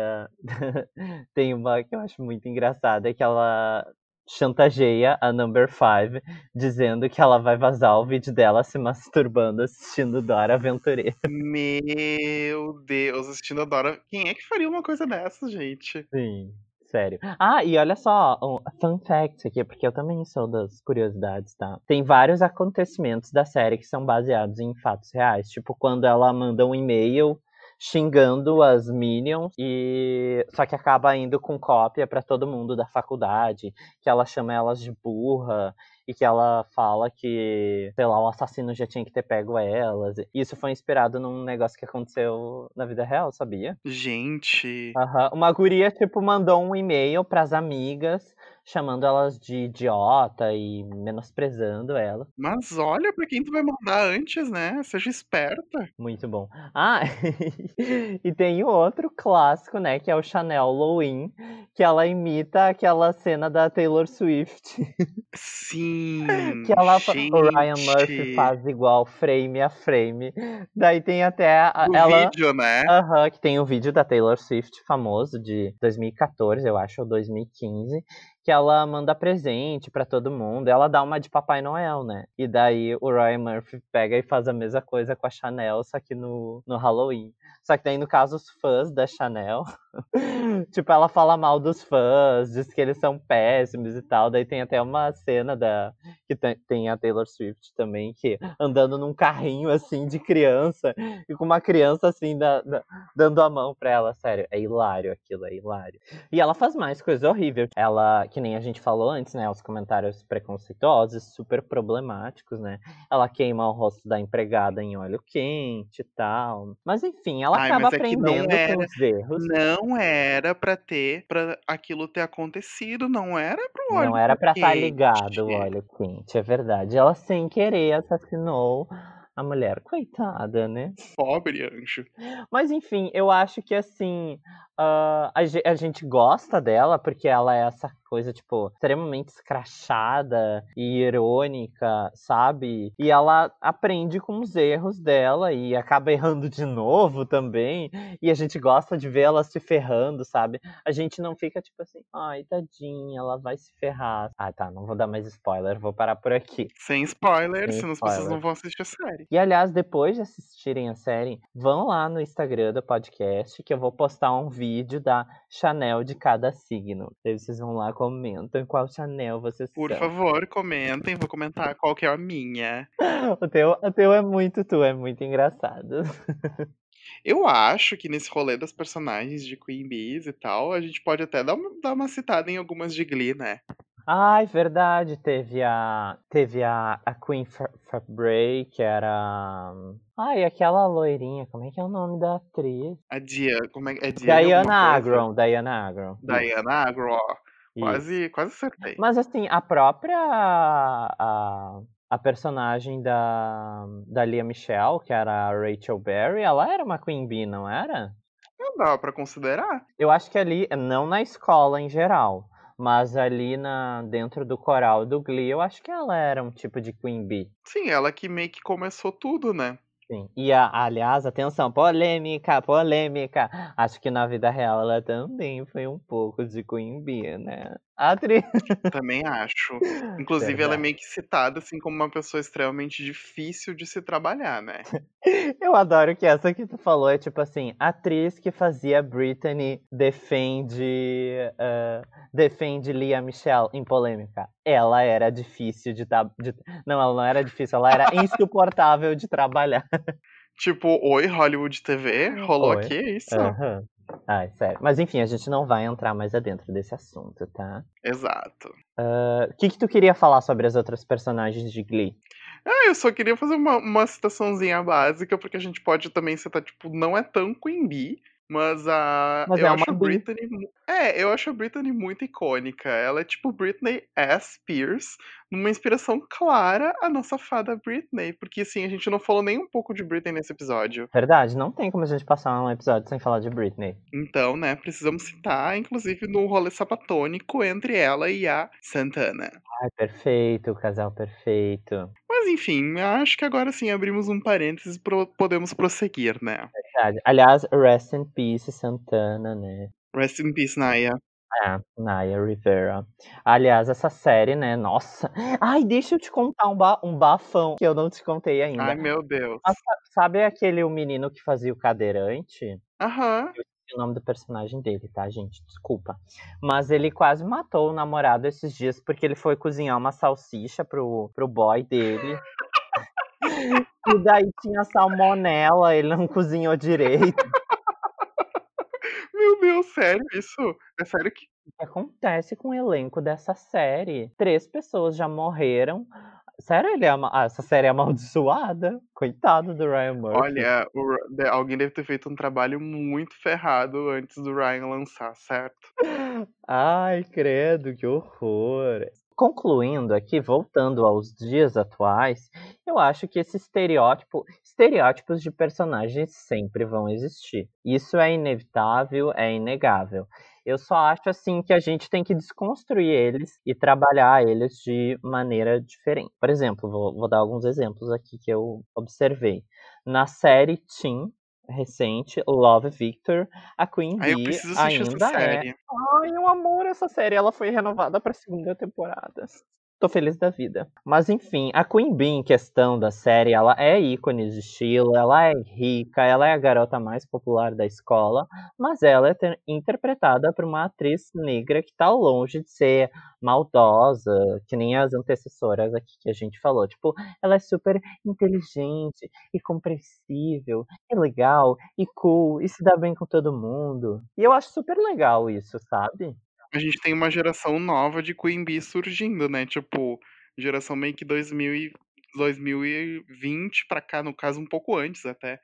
tem uma que eu acho muito engraçada, que ela chantageia a Number 5, dizendo que ela vai vazar o vídeo dela se masturbando assistindo Dora Aventureira. Meu Deus, assistindo a Dora. Quem é que faria uma coisa dessa, gente? Sim, sério. Ah, e olha só, um fun fact aqui, porque eu também sou das curiosidades, tá? Tem vários acontecimentos da série que são baseados em fatos reais. Tipo, quando ela manda um e-mail xingando as Minions e só que acaba indo com cópia pra todo mundo da faculdade, que ela chama elas de burra e que ela fala que, sei lá, o assassino já tinha que ter pego elas. Isso foi inspirado num negócio que aconteceu na vida real, sabia? Gente. Aham. Uma guria, tipo, mandou um e-mail pras amigas, chamando elas de idiota e menosprezando ela. Mas olha pra quem tu vai mandar antes, né? Seja esperta. Muito bom. Ah, e tem o outro clássico, né, que é o Chanel Halloween, que ela imita aquela cena da Taylor Swift. Sim. Que ela gente. o Ryan Murphy faz igual frame a frame. Daí tem até a- O ela vídeo, né? Aham, que tem o vídeo da Taylor Swift famoso de 2014, eu acho, ou 2015, que ela manda presente pra todo mundo. Ela dá uma de Papai Noel, né? E daí o Ryan Murphy pega e faz a mesma coisa com a Chanel, só que no, no Halloween. Só que daí, no caso, os fãs da Chanel, tipo, ela fala mal dos fãs, diz que eles são péssimos e tal. Daí tem até uma cena da que tem, a Taylor Swift também, que andando num carrinho assim de criança, e com uma criança assim da, da- dando a mão pra ela. Sério, é hilário aquilo, é hilário. E ela faz mais coisa horrível. Ela, que nem a gente falou antes, né? Os comentários preconceituosos, super problemáticos, né? Ela queima o rosto da empregada em óleo quente e tal. Mas enfim, ela Ai, acaba é aprendendo era- com os erros. Não era pra ter, pra aquilo ter acontecido, não era pro óleo Não era pra estar quente. ligado o óleo quente, é verdade. Ela sem querer assassinou a mulher. Coitada, né? Pobre anjo. Mas enfim, eu acho que assim. Ah, a, a gente gosta dela porque ela é essa coisa, tipo, extremamente escrachada e irônica, sabe? E ela aprende com os erros dela e acaba errando de novo também. E a gente gosta de ver ela se ferrando, sabe? A gente não fica tipo assim, ai, tadinha, ela vai se ferrar. Ah, tá, não vou dar mais spoiler, vou parar por aqui. Sem spoilers, Sem senão as pessoas spoiler. não vão assistir a série. E aliás, depois de assistirem a série, vão lá no Instagram do podcast que eu vou postar um vídeo da Chanel de cada signo. Daí vocês vão lá, comentam qual Chanel vocês Por são. favor, comentem, vou comentar qual que é a minha. O teu, o teu é muito tu, é muito engraçado. Eu acho que nesse rolê das personagens de Queen Bees e tal, a gente pode até dar uma, dar uma citada em algumas de Glee, né? Ai, verdade, teve a teve a, a Queen Fa- Fabray, que era Ai, aquela loirinha, como é que é o nome da atriz? A Dia, como é, é Diane Diana coisa? Agron, Diana Agron. Diana Agro, ó. isso. Quase, quase acertei. Mas assim, a própria a, a personagem da, da Lia Michelle, que era a Rachel Berry, ela era uma Queen Bee, não era? Não dá pra considerar. Eu acho que ali, não na escola em geral, mas ali na, dentro do coral do Glee, eu acho que ela era um tipo de Queen Bee. Sim, ela que meio que começou tudo, né? Sim. E a- aliás, atenção, polêmica, polêmica. Acho que na vida real ela também foi um pouco de Queen Bee, né? A atriz. Também acho. Inclusive, ela é Verdade. meio que citada assim como uma pessoa extremamente difícil de se trabalhar, né? Eu adoro que essa que tu falou é tipo assim, atriz que fazia Britney defende ah, defende Lia Michelle em polêmica. Ela era difícil de, de não, ela não era difícil, ela era insuportável de trabalhar. Tipo, oi, Hollywood TV, rolou Oi. aqui, é isso? Aham. Ai, sério. Mas enfim, a gente não vai entrar mais adentro desse assunto, tá? Exato. Ah, O que que tu queria falar sobre as outras personagens de Glee? Ah, eu só queria fazer uma, uma citaçãozinha básica, porque a gente pode também citar, tipo, não é tão Queen Bee, mas a. Mas eu é acho a. Britney. É, eu acho a Britney muito icônica. Ela é tipo Britney S. Spears, numa inspiração clara à nossa fada Britney. Porque assim, a gente não falou nem um pouco de Britney nesse episódio. Verdade, não tem como a gente passar um episódio sem falar de Britney. Então, né, precisamos citar, inclusive, no rolê sapatônico entre ela e a Santana. Ai, perfeito, casal perfeito. Mas enfim, acho que agora sim abrimos um parênteses e pro- podemos prosseguir, né? Verdade. Aliás, rest in peace, Santana, né? Rest in peace, Naya. É, Naya Rivera. Aliás, essa série, né? Nossa. Ai, deixa eu te contar um, ba- um bafão que eu não te contei ainda. Ai, meu Deus. Mas sa- sabe aquele o menino que fazia o cadeirante? Aham. Esqueci o nome do personagem dele, tá, gente? Desculpa. Mas ele quase matou o namorado esses dias porque ele foi cozinhar uma salsicha pro, pro boy dele. E daí tinha salmonela, ele não cozinhou direito. Meu Deus, sério isso? É sério que. O que acontece com o elenco dessa série? Três pessoas já morreram. Sério, ele é ama- ah, essa série é amaldiçoada? Coitado do Ryan Murphy. Olha, o alguém deve ter feito um trabalho muito ferrado antes do Ryan lançar, certo? Ai, credo, que horror. Concluindo aqui, voltando aos dias atuais, eu acho que esse estereótipo, estereótipos de personagens sempre vão existir. Isso é inevitável, é inegável. Eu só acho assim que a gente tem que desconstruir eles e trabalhar eles de maneira diferente. Por exemplo, vou, vou dar alguns exemplos aqui que eu observei. Na série Teen, recente, Love Victor, a Queen Bee ainda é. Ai, um amor essa série. Ela foi renovada pra segunda temporada. Tô feliz da vida. Mas enfim, a Queen Bee em questão da série, ela é ícone de estilo, ela é rica, ela é a garota mais popular da escola, mas ela é ter- interpretada por uma atriz negra que tá longe de ser maldosa, que nem as antecessoras aqui que a gente falou. Tipo, ela é super inteligente e compreensível, e legal, e cool, e se dá bem com todo mundo. E eu acho super legal isso, sabe? A gente tem uma geração nova de Queen Bee surgindo, né? Tipo, geração meio que 2000 e 2020 pra cá, no caso, um pouco antes até.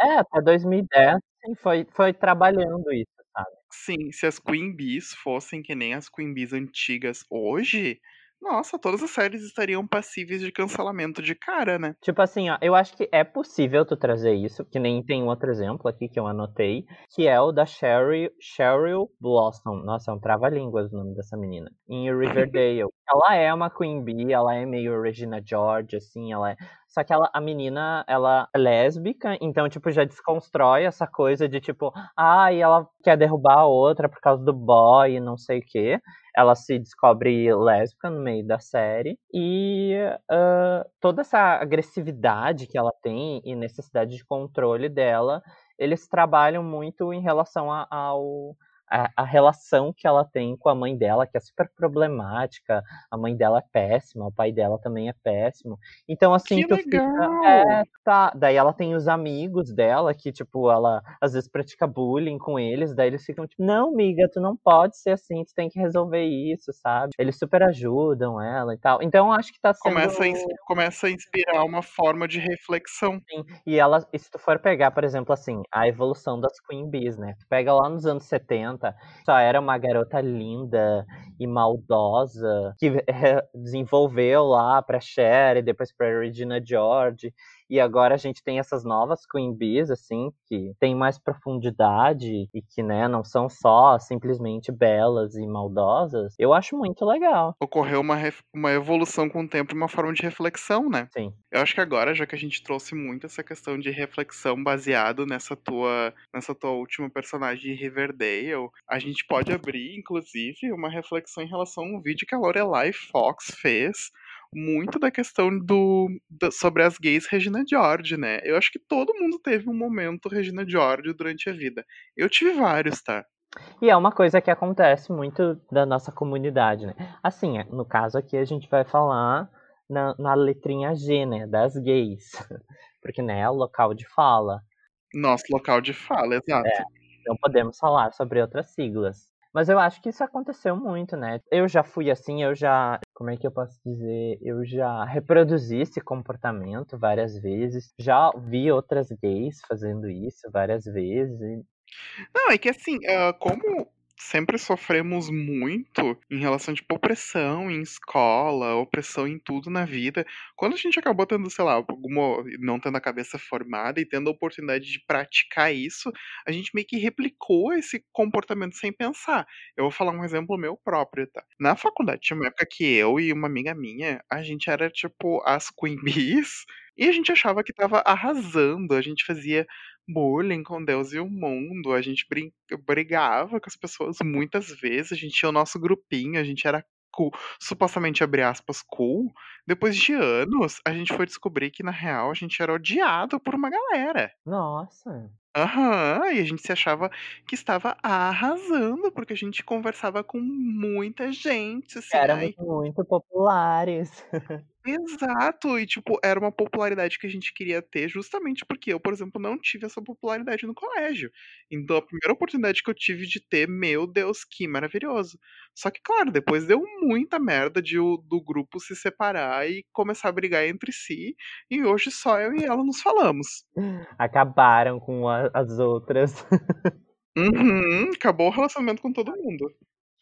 É, até 2010 sim, foi, foi trabalhando isso, sabe? Sim, se as Queen Bees fossem que nem as Queen Bees antigas hoje, nossa, todas as séries estariam passíveis de cancelamento de cara, né? Tipo assim, ó, eu acho que é possível tu trazer isso, que nem tem um outro exemplo aqui que eu anotei, que é o da Cheryl, Cheryl Blossom. Nossa, é um trava-línguas o nome dessa menina. Em Riverdale. ela é uma Queen Bee, ela é meio Regina George, assim, ela é... Só que ela, a menina, ela é lésbica, então, tipo, já desconstrói essa coisa de, tipo, ah, ela quer derrubar a outra por causa do boy e não sei o quê. Ela se descobre lésbica no meio da série. E uh, toda essa agressividade que ela tem e necessidade de controle dela, eles trabalham muito em relação a, ao a, a, relação que ela tem com a mãe dela, que é super problemática. A mãe dela é péssima, o pai dela também é péssimo. Então, assim, que tu legal. fica. É, tá. Daí ela tem os amigos dela, que, tipo, ela às vezes pratica bullying com eles, daí eles ficam tipo, não, miga, tu não pode ser assim, tu tem que resolver isso, sabe? Eles super ajudam ela e tal. Então, acho que tá sendo. Começa a, começa a inspirar uma forma de reflexão. Sim. E ela, se tu for pegar, por exemplo, assim, a evolução das Queen Bees, né? Tu pega lá nos anos 70, só era uma garota linda e maldosa que desenvolveu lá pra Cher e depois pra Regina George. E agora a gente tem essas novas Queen Bees, assim, que tem mais profundidade e que, né, não são só simplesmente belas e maldosas. Eu acho muito legal. Ocorreu uma, uma evolução com o tempo e uma forma de reflexão, né? Sim. Eu acho que agora, já que a gente trouxe muito essa questão de reflexão baseado nessa tua, nessa tua última personagem Riverdale, a gente pode abrir, inclusive, uma reflexão em relação a um vídeo que a Lorelai Fox fez muito da questão do, do, sobre as gays Regina George, né? Eu acho que todo mundo teve um momento Regina George durante a vida. Eu tive vários, tá? E é uma coisa que acontece muito da nossa comunidade, né? Assim, no caso aqui a gente vai falar na, na letrinha G, né? Das gays. Porque, né, é o local de fala. Nosso local de fala, exato. É, não podemos falar sobre outras siglas. Mas eu acho que isso aconteceu muito, né? Eu já fui assim, eu já. Como é que eu posso dizer? Eu já reproduzi esse comportamento várias vezes. Já vi outras gays fazendo isso várias vezes. Não, é que assim, uh, como sempre sofremos muito em relação, tipo, opressão em escola, opressão em tudo na vida. Quando a gente acabou tendo, sei lá, alguma, não tendo a cabeça formada e tendo a oportunidade de praticar isso, a gente meio que replicou esse comportamento sem pensar. Eu vou falar um exemplo meu próprio, tá? Na faculdade tinha uma época que eu e uma amiga minha, a gente era, tipo, as Queen Bees, e a gente achava que tava arrasando, a gente fazia bullying com Deus e o mundo, a gente brigava com as pessoas muitas vezes, a gente tinha o nosso grupinho, a gente era cool, supostamente, abre aspas, cool. Depois de anos, a gente foi descobrir que, na real, a gente era odiado por uma galera. Nossa. Aham, e a gente se achava que estava arrasando, porque a gente conversava com muita gente, assim, Éramos muito populares. Exato, e tipo, era uma popularidade que a gente queria ter, justamente porque eu, por exemplo, não tive essa popularidade no colégio. Então, a primeira oportunidade que eu tive de ter, meu Deus, que maravilhoso. Só que, claro, depois deu muita merda de o do grupo se separar e começar a brigar entre si, e hoje só eu e ela nos falamos. Acabaram com a as outras. Uhum, acabou o relacionamento com todo mundo.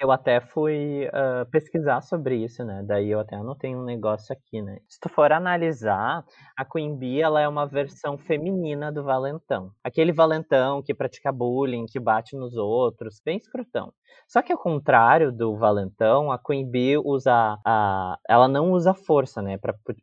Eu até fui uh, pesquisar sobre isso, né? Daí eu até anotei um negócio aqui, né? Se tu for analisar, a Queen Bee, ela é uma versão feminina do valentão. Aquele valentão que pratica bullying, que bate nos outros, bem escrotão. Só que ao contrário do valentão, a Queen Bee usa a, ela não usa força, né,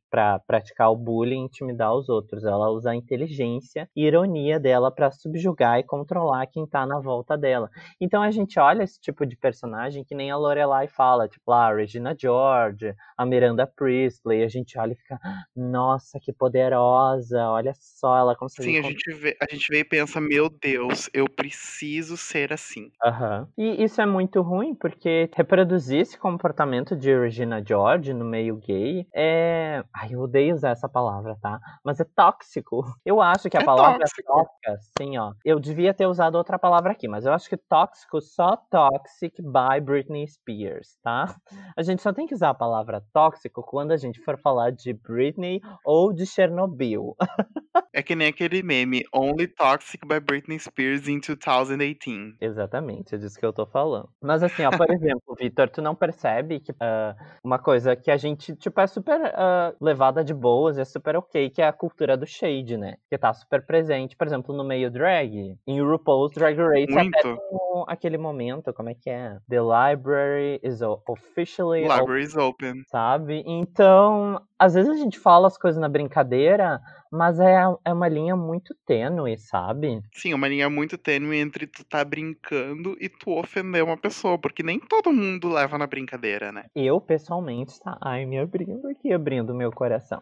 para praticar o bullying e intimidar os outros. Ela usa a inteligência e ironia dela para subjugar e controlar quem tá na volta dela. Então a gente olha esse tipo de personagem que nem a Lorelai fala, tipo lá, a Regina George, a Miranda Priestley, a gente olha e fica, nossa, que poderosa, olha só, ela consegue... Sim, a gente vê, a gente vê e pensa, meu Deus, eu preciso ser assim. Aham. E isso é muito ruim, porque reproduzir esse comportamento de Regina George no meio gay é. Ai, eu odeio usar essa palavra, tá? Mas é tóxico. Eu acho que a É palavra tóxico. tóxica, sim, ó. Eu devia ter usado outra palavra aqui, mas eu acho que tóxico só toxic by Britney Spears, tá? A gente só tem que usar a palavra tóxico quando a gente for falar de Britney ou de Chernobyl. É que nem aquele meme, Only Toxic by Britney Spears in 2018. Exatamente, é disso que eu tô falando. Mas assim, ó, por exemplo, Vitor, tu não percebe que ah, uma coisa que a gente, tipo, é super ah, levada de boas, é super ok, que é a cultura do shade, né? Que tá super presente, por exemplo, no meio drag. Em RuPaul's Drag Race, até Muito. o- aquele momento, como é que é? The library is officially open, Library is open. sabe? Então, às vezes a gente fala as coisas na brincadeira, mas é, é uma linha muito tênue, sabe? Sim, uma linha muito tênue entre tu tá brincando e tu ofender uma pessoa, porque nem todo mundo leva na brincadeira, né? Eu, pessoalmente, tá? Ai, me abrindo aqui, abrindo meu coração.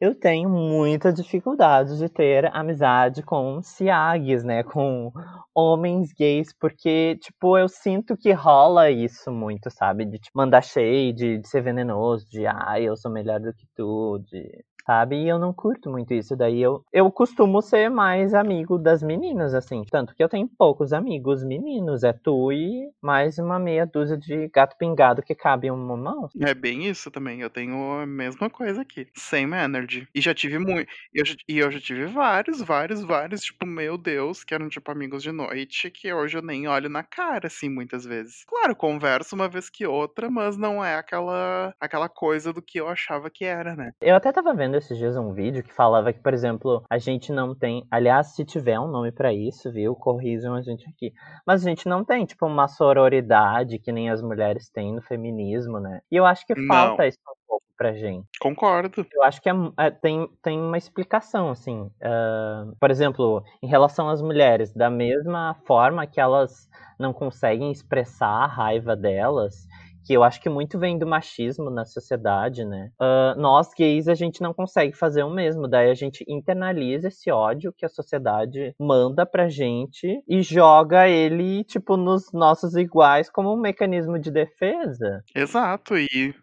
Eu tenho muita dificuldade de ter amizade com ciagues, né? Com homens gays, porque, tipo, eu sinto que rola isso muito, sabe? De tipo, mandar shade, de ser venenoso, de ai, eu sou melhor do que tu, de. Sabe? E eu não curto muito isso. Daí eu, eu costumo ser mais amigo das meninas, assim. Tanto que eu tenho poucos amigos meninos. É tu e mais uma meia dúzia de gato pingado que cabe em uma mão. É bem isso também. Eu tenho a mesma coisa aqui. Same energy. E já tive muito. Eu, e eu já tive vários, vários, vários, tipo, meu Deus, que eram, tipo, amigos de noite, que hoje eu nem olho na cara, assim, muitas vezes. Claro, converso uma vez que outra, mas não é aquela, aquela coisa do que eu achava que era, né? Eu até tava vendo esses dias um vídeo que falava que, por exemplo, a gente não tem. Aliás, se tiver um nome pra isso, viu? Corrijam a gente aqui. Mas a gente não tem, tipo, uma sororidade que nem as mulheres têm no feminismo, né? E eu acho que Não. falta isso um pouco pra gente. Concordo. Eu acho que é, é- tem, tem uma explicação, assim. ah, por exemplo, em relação às mulheres, da mesma forma que elas não conseguem expressar a raiva delas, que eu acho que muito vem do machismo na sociedade, né? Ah, nós gays a gente não consegue fazer o mesmo, daí a gente internaliza esse ódio que a sociedade manda pra gente e joga ele, tipo, nos nossos iguais como um mecanismo de defesa. Exato. E,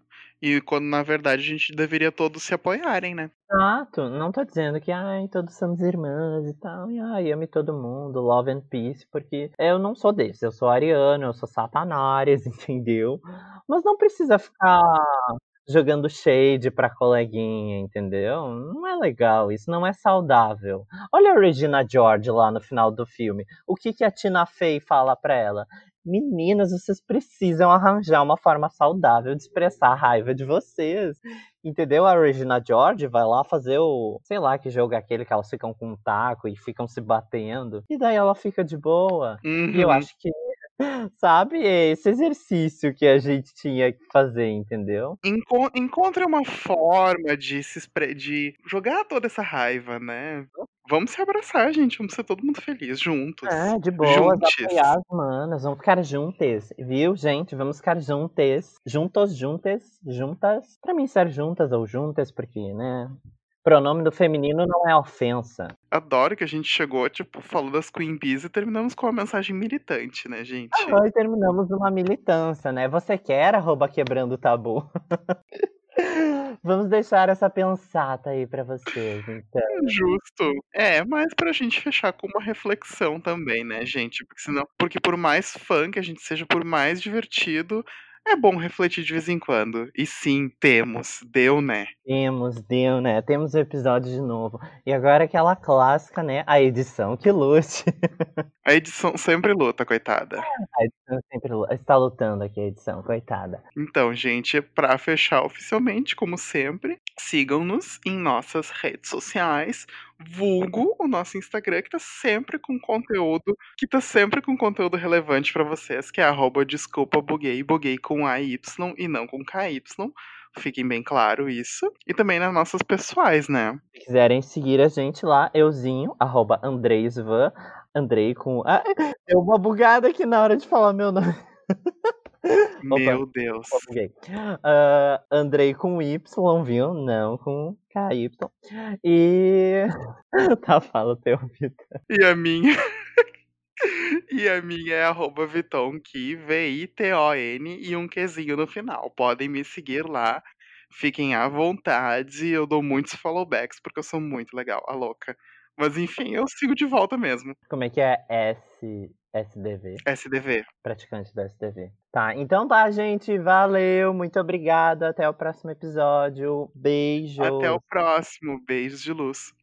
e quando na verdade a gente deveria todos se apoiarem, né? Exato, não tô dizendo que ai, todos somos irmãs e tal, e ai, ame todo mundo, love and peace, porque eu não sou desse, eu sou ariano, eu sou satanares, entendeu? Mas não precisa ficar jogando shade pra coleguinha, entendeu? Não é legal, isso não é saudável. Olha a Regina George lá no final do filme, o que, que a Tina Fey fala pra ela? Meninas, vocês precisam arranjar uma forma saudável de expressar a raiva de vocês. Entendeu? A Regina George vai lá fazer o. Sei lá que jogo é aquele que elas ficam com um taco e ficam se batendo. E daí ela fica de boa. E eu Uhum. acho que. Sabe? É esse exercício que a gente tinha que fazer, entendeu? Enco- Encontre uma forma de se de jogar toda essa raiva, né? Vamos se abraçar, gente. Vamos ser todo mundo feliz juntos. É, de Juntes. apoiar as manas. Vamos ficar juntas, viu, gente? Vamos ficar juntas. Juntos, juntas, juntas. Pra mim, ser juntas ou juntas, porque, né? Pronome do feminino não é ofensa. Adoro que a gente chegou, tipo, falou das Queen Bees e terminamos com uma mensagem militante, né, gente? Aham, e terminamos numa militância, né? Você quer arroba quebrando o tabu? Vamos deixar essa pensata aí pra vocês, então. Justo. É, mas pra gente fechar com uma reflexão também, né, gente? Porque senão, porque por mais fã que a gente seja, por mais divertido, é bom refletir de vez em quando. E sim, temos. Deu, né? Temos, deu, né? Temos o episódio de novo. E agora aquela clássica, né? A edição que lute. A edição sempre luta, coitada. A edição sempre lu- está lutando aqui, a edição, coitada. Então, gente, pra fechar oficialmente, como sempre, sigam-nos em nossas redes sociais. Vulgo o nosso Instagram, que tá sempre com conteúdo, que tá sempre com conteúdo relevante pra vocês, que é arroba desculpa buguei, buguei com AY e não com KY. Fiquem bem claro isso. E também nas nossas pessoais, né? Se quiserem seguir a gente lá, euzinho, arroba Andreisvan, Andrei com. Ah, deu uma bugada aqui na hora de falar meu nome. Meu Deus. Opa, buguei. Ah, Andrei com Y, viu? Não com KY. E. tá, fala o teu, Vitor. E a minha. E a minha é arroba Vitonki, V-I-T-O-N e um Qzinho no final. Podem me seguir lá. Fiquem à vontade. Eu dou muitos followbacks porque eu sou muito legal, a louca. Mas enfim, eu sigo de volta mesmo. Como é que é S... SDV? SDV. Praticante do SDV. Tá, então tá, gente. Valeu, muito obrigado. Até o próximo episódio. Beijo. Até o próximo. Beijos de luz.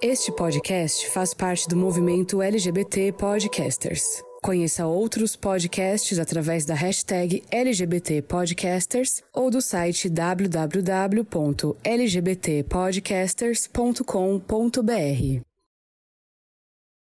Este podcast faz parte do movimento LGBT Podcasters. Conheça outros podcasts através da hashtag LGBT Podcasters ou do site www.lgbtpodcasters.com.br.